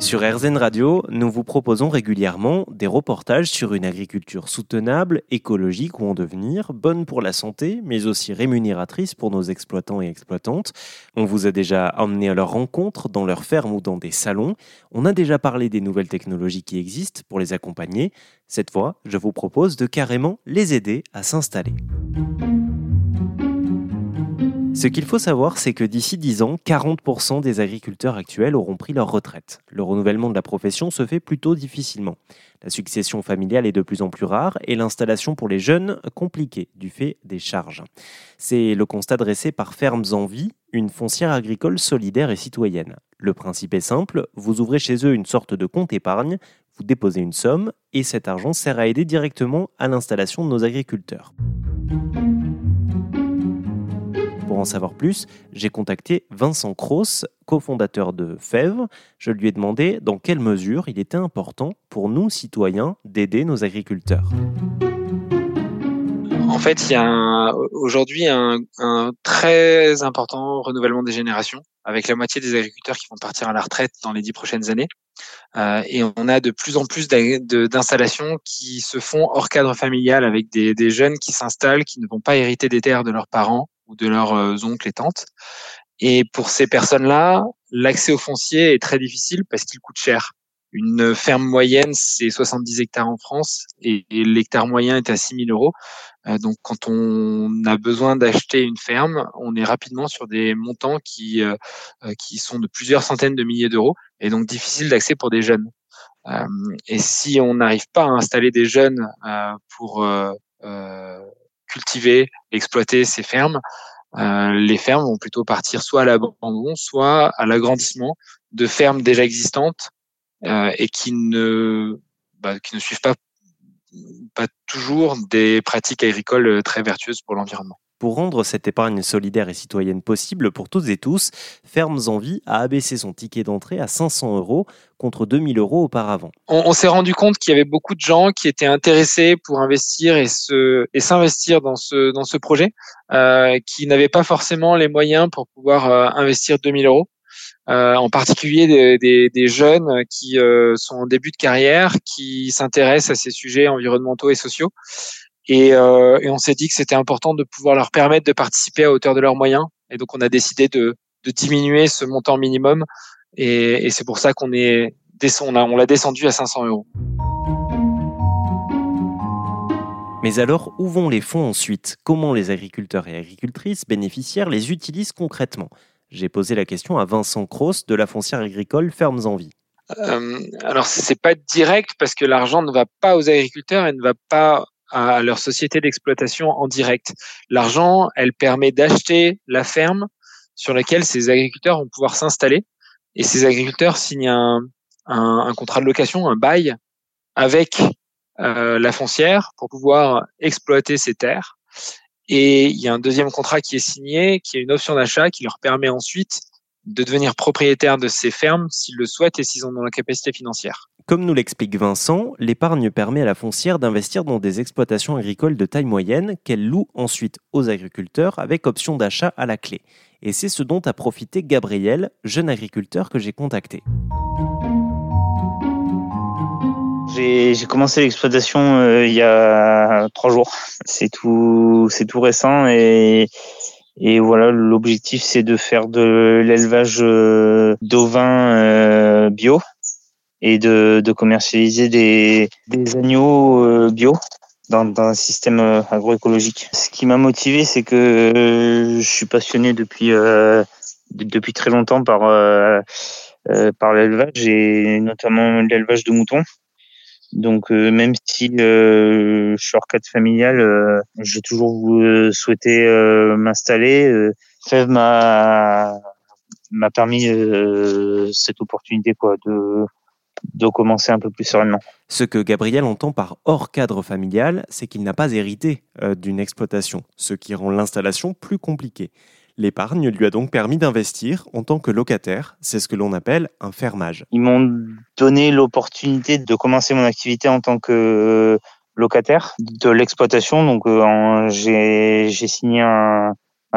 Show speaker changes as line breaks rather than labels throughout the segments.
Sur RZN Radio, nous vous proposons régulièrement des reportages sur une agriculture soutenable, écologique ou en devenir, bonne pour la santé, mais aussi rémunératrice pour nos exploitants et exploitantes. On vous a déjà emmené à leur rencontre, dans leurs fermes ou dans des salons. On a déjà parlé des nouvelles technologies qui existent pour les accompagner. Cette fois, je vous propose de carrément les aider à s'installer. Ce qu'il faut savoir, c'est que d'ici 10 ans, 40% des agriculteurs actuels auront pris leur retraite. Le renouvellement de la profession se fait plutôt difficilement. La succession familiale est de plus en plus rare et l'installation pour les jeunes compliquée du fait des charges. C'est le constat dressé par Fermes en Vie, une foncière agricole solidaire et citoyenne. Le principe est simple, vous ouvrez chez eux une sorte de compte épargne, vous déposez une somme et cet argent sert à aider directement à l'installation de nos agriculteurs. Pour en savoir plus, j'ai contacté Vincent Cross, cofondateur de FEV. Je lui ai demandé dans quelle mesure il était important pour nous, citoyens, d'aider nos agriculteurs.
En fait, il y a aujourd'hui un, très important renouvellement des générations, avec la moitié des agriculteurs qui vont partir à la retraite dans les dix prochaines années. Euh, et on a de plus en plus d'installations qui se font hors cadre familial, avec des jeunes qui s'installent, qui ne vont pas hériter des terres de leurs parents ou de leurs euh, oncles et tantes. Et pour ces personnes-là, l'accès au foncier est très difficile parce qu'il coûte cher. Une ferme moyenne, c'est 70 hectares en France et, l'hectare moyen est à 6 000 euros. Euh, donc, quand on a besoin d'acheter une ferme, on est rapidement sur des montants qui, euh, qui sont de plusieurs centaines de milliers d'euros et donc difficile d'accès pour des jeunes. et si on n'arrive pas à installer des jeunes pour cultiver, exploiter ces fermes, euh, les fermes vont plutôt partir soit à l'abandon, soit à l'agrandissement de fermes déjà existantes euh, et qui ne, bah, qui ne suivent pas, pas toujours des pratiques agricoles très vertueuses pour l'environnement.
Pour rendre cette épargne solidaire et citoyenne possible pour toutes et tous, Fermes en Vie a abaissé son ticket d'entrée à 500 euros contre 2000 euros auparavant.
On, s'est rendu compte qu'il y avait beaucoup de gens qui étaient intéressés pour investir et s'investir dans ce projet, euh, qui n'avaient pas forcément les moyens pour pouvoir euh, investir 2000 euros. Euh, en particulier des, des, des jeunes qui euh, sont en début de carrière, qui s'intéressent à ces sujets environnementaux et sociaux et, euh, et on s'est dit que c'était important de pouvoir leur permettre de participer à hauteur de leurs moyens. Et donc, on a décidé de, de diminuer ce montant minimum. Et, et c'est pour ça qu'on est on on l'a descendu à 500 euros.
Mais alors, où vont les fonds ensuite? Comment les agriculteurs et agricultrices bénéficiaires les utilisent concrètement? J'ai posé la question à Vincent Cross de la foncière agricole Fermes en Vie.
Euh, alors, c'est pas direct parce que l'argent ne va pas aux agriculteurs et ne va pas à leur société d'exploitation en direct. L'argent, elle permet d'acheter la ferme sur laquelle ces agriculteurs vont pouvoir s'installer. Et ces agriculteurs signent un, un, un contrat de location, un bail avec euh, la foncière pour pouvoir exploiter ces terres. Et il y a un deuxième contrat qui est signé, qui est une option d'achat qui leur permet ensuite de devenir propriétaires de ces fermes s'ils le souhaitent et s'ils en ont la capacité financière.
Comme nous l'explique Vincent, l'épargne permet à la foncière d'investir dans des exploitations agricoles de taille moyenne qu'elle loue ensuite aux agriculteurs avec option d'achat à la clé. Et c'est ce dont a profité Gabriel, jeune agriculteur que j'ai contacté.
J'ai commencé l'exploitation euh, il y a trois jours. C'est tout, c'est tout récent et et voilà, l'objectif c'est de faire de l'élevage euh, d'ovins euh, bio et de, commercialiser des, agneaux euh, bio dans, dans, un système agroécologique. Ce qui m'a motivé, c'est que je suis passionné depuis depuis très longtemps par par l'élevage et notamment l'élevage de moutons. Donc euh, même si euh, je suis hors cadre familial, euh, j'ai toujours souhaité m'installer. Fev m'a m'a permis cette opportunité quoi de de commencer un peu plus sereinement.
Ce que Gabriel entend par hors cadre familial, c'est qu'il n'a pas hérité d'une exploitation, ce qui rend l'installation plus compliquée. L'épargne lui a donc permis d'investir en tant que locataire, c'est ce que l'on appelle un fermage.
Ils m'ont donné l'opportunité de commencer mon activité en tant que locataire de l'exploitation. Donc euh, j'ai signé un,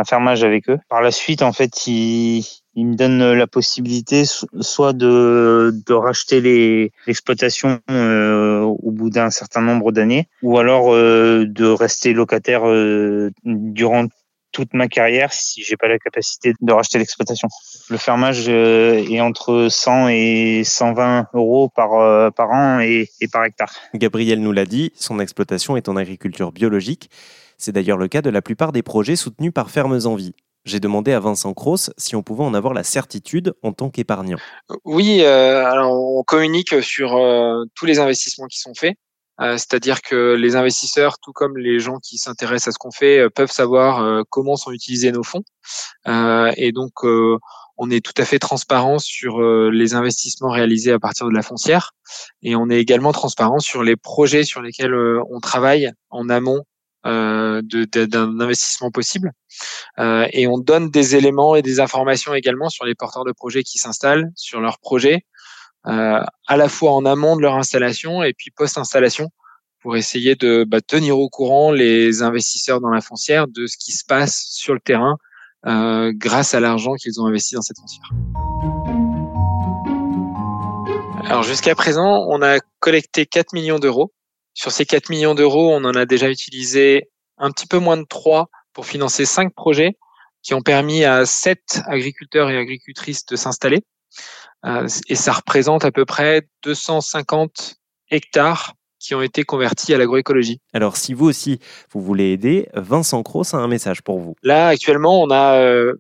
fermage avec eux. Par la suite, en fait, ils, me donnent la possibilité soit de, racheter l'exploitation euh, au bout d'un certain nombre d'années, ou alors euh, de rester locataire euh, durant toute ma carrière si j'ai pas la capacité de racheter l'exploitation. Le fermage euh, est entre 100 et 120 euros par, euh, par an et, et par hectare.
Gabriel nous l'a dit, son exploitation est en agriculture biologique. C'est d'ailleurs le cas de la plupart des projets soutenus par Fermes en Vie. J'ai demandé à Vincent Cross si on pouvait en avoir la certitude en tant qu'épargnant.
Oui, euh, alors on communique sur euh, tous les investissements qui sont faits. Euh, c'est-à-dire que les investisseurs, tout comme les gens qui s'intéressent à ce qu'on fait, euh, peuvent savoir euh, comment sont utilisés nos fonds. et donc, on est tout à fait transparent sur les investissements réalisés à partir de la foncière. Et on est également transparent sur les projets sur lesquels on travaille en amont d'un investissement possible. et on donne des éléments et des informations également sur les porteurs de projets qui s'installent, sur leurs projets, à la fois en amont de leur installation et puis post-installation pour essayer de bah, tenir au courant les investisseurs dans la foncière de ce qui se passe sur le terrain euh, grâce à l'argent qu'ils ont investi dans cette foncière. Alors jusqu'à présent, on a collecté 4 millions d'euros. Sur ces 4 millions d'euros, on en a déjà utilisé un petit peu moins de 3 pour financer 5 projets qui ont permis à 7 agriculteurs et agricultrices de s'installer. Euh, et ça représente à peu près 250 hectares qui ont été convertis à l'agroécologie.
Alors, si vous aussi, vous voulez aider, Vincent Cross a un message pour vous.
Là, actuellement, on a euh,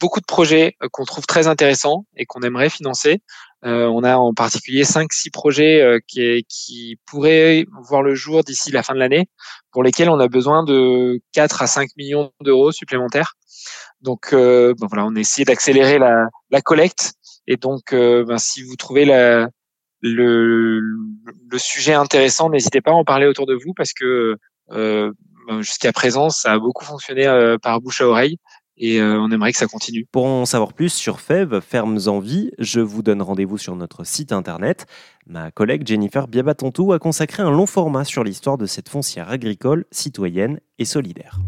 beaucoup de projets euh, qu'on trouve très intéressants et qu'on aimerait financer. on a en particulier 5-6 projets qui, qui, pourraient voir le jour d'ici la fin de l'année, pour lesquels on a besoin de 4 à 5 millions d'euros supplémentaires. Donc, bon, voilà, on essaie d'accélérer la, la collecte et donc, euh, ben, si vous trouvez la, le, le, sujet intéressant, n'hésitez pas à en parler autour de vous parce que euh, ben, jusqu'à présent, ça a beaucoup fonctionné euh, par bouche à oreille et on aimerait que ça continue.
Pour en savoir plus sur FEV, Fermes en Vie, je vous donne rendez-vous sur notre site internet. Ma collègue Jennifer Biabatontou a consacré un long format sur l'histoire de cette foncière agricole, citoyenne et solidaire.